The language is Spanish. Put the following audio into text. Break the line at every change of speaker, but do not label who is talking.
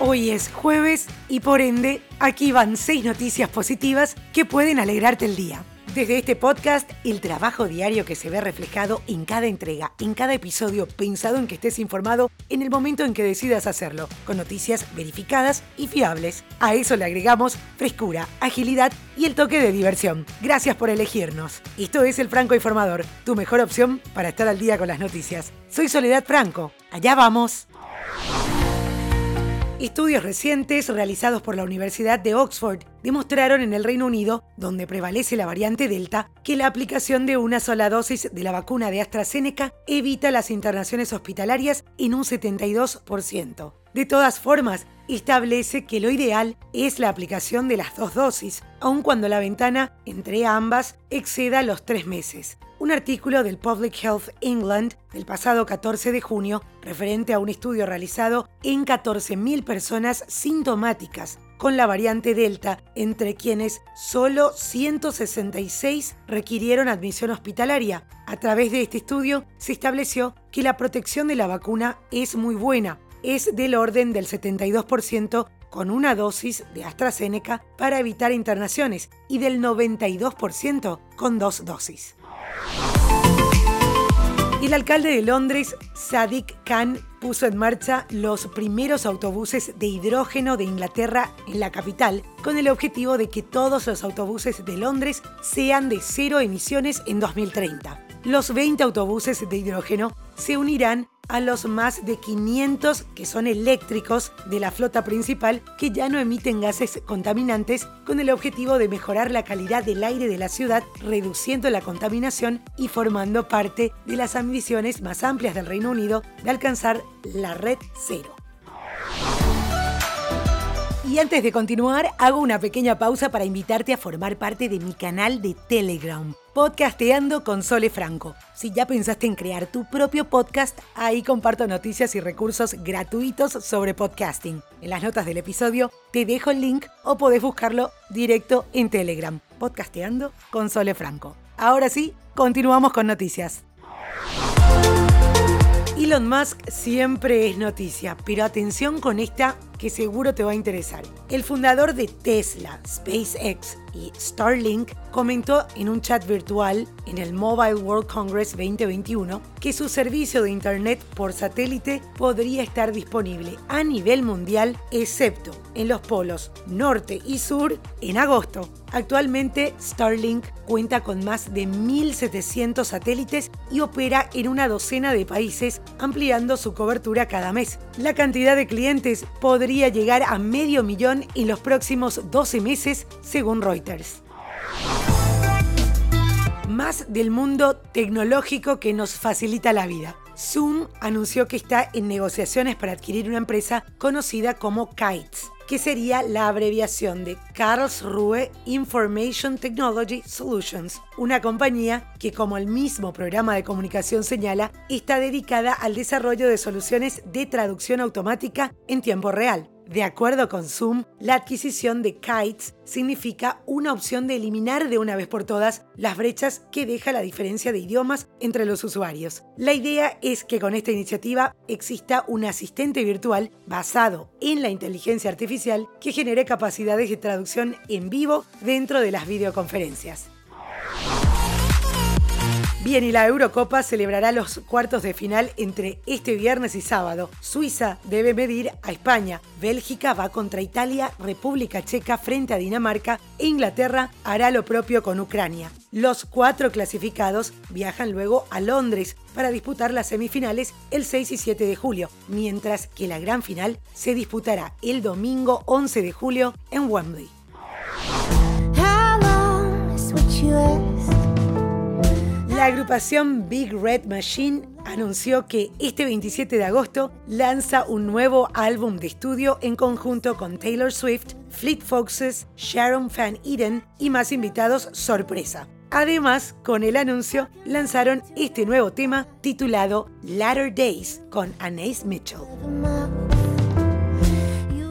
Hoy es jueves y por ende aquí van seis noticias positivas que pueden alegrarte el día. Desde este podcast, el trabajo diario que se ve reflejado en cada entrega, en cada episodio, pensado en que estés informado en el momento en que decidas hacerlo, con noticias verificadas y fiables. A eso le agregamos frescura, agilidad y el toque de diversión. Gracias por elegirnos. Esto es El Franco Informador, tu mejor opción para estar al día con las noticias. Soy Soledad Franco. Allá vamos. Estudios recientes realizados por la Universidad de Oxford demostraron en el Reino Unido, donde prevalece la variante Delta, que la aplicación de una sola dosis de la vacuna de AstraZeneca evita las internaciones hospitalarias en un 72%. De todas formas, establece que lo ideal es la aplicación de las dos dosis, aun cuando la ventana entre ambas exceda los tres meses un artículo del Public Health England del pasado 14 de junio referente a un estudio realizado en 14.000 personas sintomáticas con la variante Delta, entre quienes solo 166 requirieron admisión hospitalaria. A través de este estudio se estableció que la protección de la vacuna es muy buena, es del orden del 72% con una dosis de AstraZeneca para evitar internaciones y del 92% con dos dosis. El alcalde de Londres, Sadiq Khan, puso en marcha los primeros autobuses de hidrógeno de Inglaterra en la capital, con el objetivo de que todos los autobuses de Londres sean de cero emisiones en 2030. Los 20 autobuses de hidrógeno se unirán a los más de 500 que son eléctricos de la flota principal que ya no emiten gases contaminantes con el objetivo de mejorar la calidad del aire de la ciudad, reduciendo la contaminación y formando parte de las ambiciones más amplias del Reino Unido de alcanzar la red cero. Y antes de continuar, hago una pequeña pausa para invitarte a formar parte de mi canal de Telegram, Podcasteando con Sole Franco. Si ya pensaste en crear tu propio podcast, ahí comparto noticias y recursos gratuitos sobre podcasting. En las notas del episodio te dejo el link o podés buscarlo directo en Telegram, Podcasteando con Sole Franco. Ahora sí, continuamos con noticias. Elon Musk siempre es noticia, pero atención con esta que seguro te va a interesar. El fundador de Tesla, SpaceX y Starlink comentó en un chat virtual en el Mobile World Congress 2021 que su servicio de Internet por satélite podría estar disponible a nivel mundial, excepto en los polos norte y sur, en agosto. Actualmente, Starlink cuenta con más de 1.700 satélites y opera en una docena de países, ampliando su cobertura cada mes. La cantidad de clientes podría llegar a medio millón en los próximos 12 meses, según Reuters más del mundo tecnológico que nos facilita la vida. Zoom anunció que está en negociaciones para adquirir una empresa conocida como Kites, que sería la abreviación de Karlsruhe Information Technology Solutions, una compañía que, como el mismo programa de comunicación señala, está dedicada al desarrollo de soluciones de traducción automática en tiempo real. De acuerdo con Zoom, la adquisición de Kites significa una opción de eliminar de una vez por todas las brechas que deja la diferencia de idiomas entre los usuarios. La idea es que con esta iniciativa exista un asistente virtual basado en la inteligencia artificial que genere capacidades de traducción en vivo dentro de las videoconferencias. Bien, y la Eurocopa celebrará los cuartos de final entre este viernes y sábado. Suiza debe medir a España, Bélgica va contra Italia, República Checa frente a Dinamarca e Inglaterra hará lo propio con Ucrania. Los cuatro clasificados viajan luego a Londres para disputar las semifinales el 6 y 7 de julio, mientras que la gran final se disputará el domingo 11 de julio en Wembley. La agrupación Big Red Machine anunció que este 27 de agosto lanza un nuevo álbum de estudio en conjunto con Taylor Swift, Fleet Foxes, Sharon Van Eden y más invitados sorpresa. Además, con el anuncio, lanzaron este nuevo tema titulado Latter Days con Anais Mitchell.